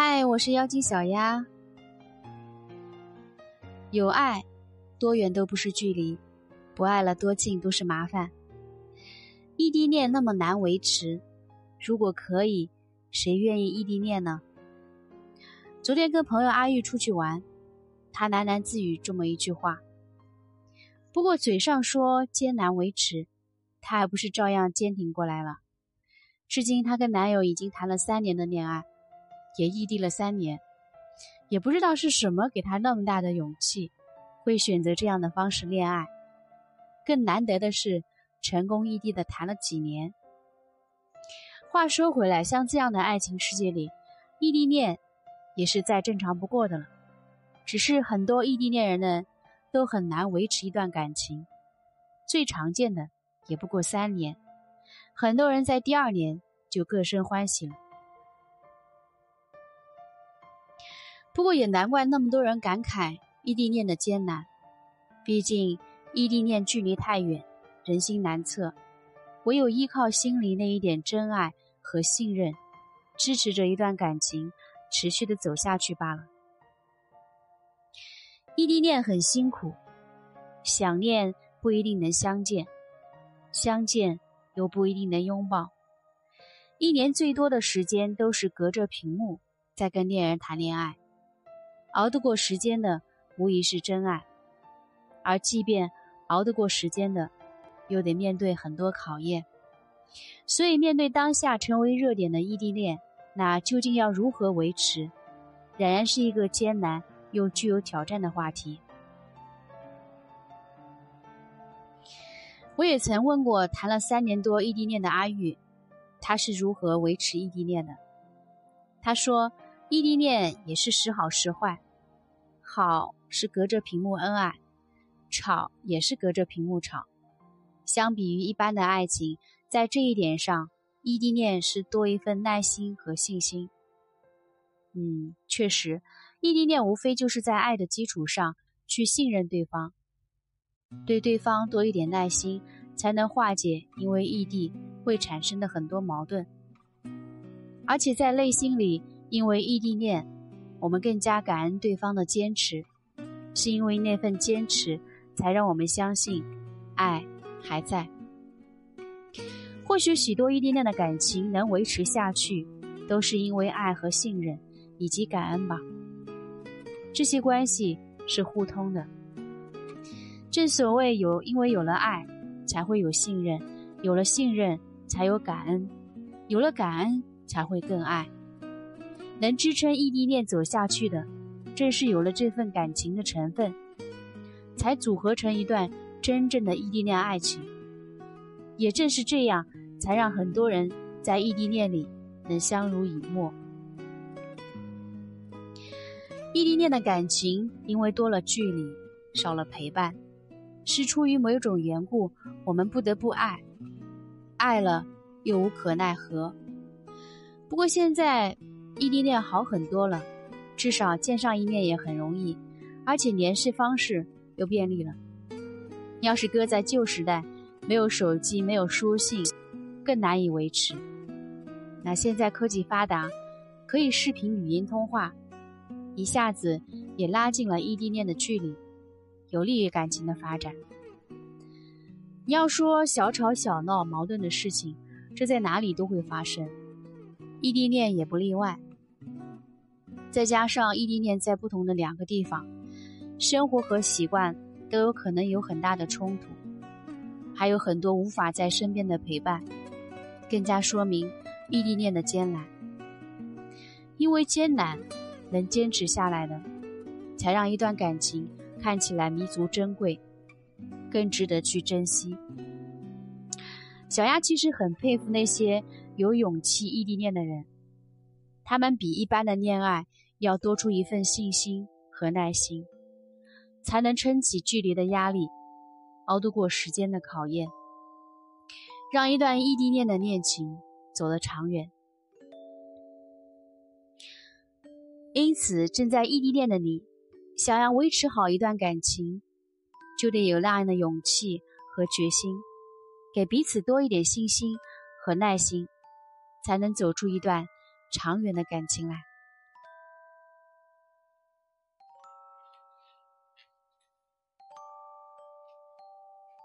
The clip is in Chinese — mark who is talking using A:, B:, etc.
A: 嗨，我是妖精小丫。有爱，多远都不是距离；不爱了，多近都是麻烦。异地恋那么难维持，如果可以，谁愿意异地恋呢？昨天跟朋友阿玉出去玩，他喃喃自语这么一句话。不过嘴上说艰难维持，他还不是照样坚挺过来了。至今，她跟男友已经谈了三年的恋爱。也异地了三年，也不知道是什么给他那么大的勇气，会选择这样的方式恋爱。更难得的是，成功异地的谈了几年。话说回来，像这样的爱情世界里，异地恋也是再正常不过的了。只是很多异地恋人呢，都很难维持一段感情，最常见的也不过三年，很多人在第二年就各生欢喜了。不过也难怪那么多人感慨异地恋的艰难，毕竟异地恋距离太远，人心难测，唯有依靠心里那一点真爱和信任，支持着一段感情持续的走下去罢了。异地恋很辛苦，想念不一定能相见，相见又不一定能拥抱，一年最多的时间都是隔着屏幕在跟恋人谈恋爱。熬得过时间的，无疑是真爱；而即便熬得过时间的，又得面对很多考验。所以，面对当下成为热点的异地恋，那究竟要如何维持，仍然是一个艰难又具有挑战的话题。我也曾问过谈了三年多异地恋的阿玉，他是如何维持异地恋的？他说。异地恋也是时好时坏，好是隔着屏幕恩爱，吵也是隔着屏幕吵。相比于一般的爱情，在这一点上，异地恋是多一份耐心和信心。嗯，确实，异地恋无非就是在爱的基础上去信任对方，对对方多一点耐心，才能化解因为异地会产生的很多矛盾，而且在内心里。因为异地恋，我们更加感恩对方的坚持，是因为那份坚持，才让我们相信，爱还在。或许许多异地恋的感情能维持下去，都是因为爱和信任以及感恩吧。这些关系是互通的。正所谓有，因为有了爱，才会有信任；有了信任，才有感恩；有了感恩，才会更爱。能支撑异地恋走下去的，正是有了这份感情的成分，才组合成一段真正的异地恋爱情。也正是这样，才让很多人在异地恋里能相濡以沫。异地恋的感情因为多了距离，少了陪伴，是出于某种缘故，我们不得不爱，爱了又无可奈何。不过现在。异地恋好很多了，至少见上一面也很容易，而且联系方式又便利了。要是搁在旧时代，没有手机，没有书信，更难以维持。那现在科技发达，可以视频、语音通话，一下子也拉近了异地恋的距离，有利于感情的发展。你要说小吵小闹、矛盾的事情，这在哪里都会发生，异地恋也不例外。再加上异地恋在不同的两个地方，生活和习惯都有可能有很大的冲突，还有很多无法在身边的陪伴，更加说明异地恋的艰难。因为艰难，能坚持下来的，才让一段感情看起来弥足珍贵，更值得去珍惜。小丫其实很佩服那些有勇气异地恋的人。他们比一般的恋爱要多出一份信心和耐心，才能撑起距离的压力，熬得过时间的考验，让一段异地恋的恋情走得长远。因此，正在异地恋的你，想要维持好一段感情，就得有那样的勇气和决心，给彼此多一点信心和耐心，才能走出一段。长远的感情来。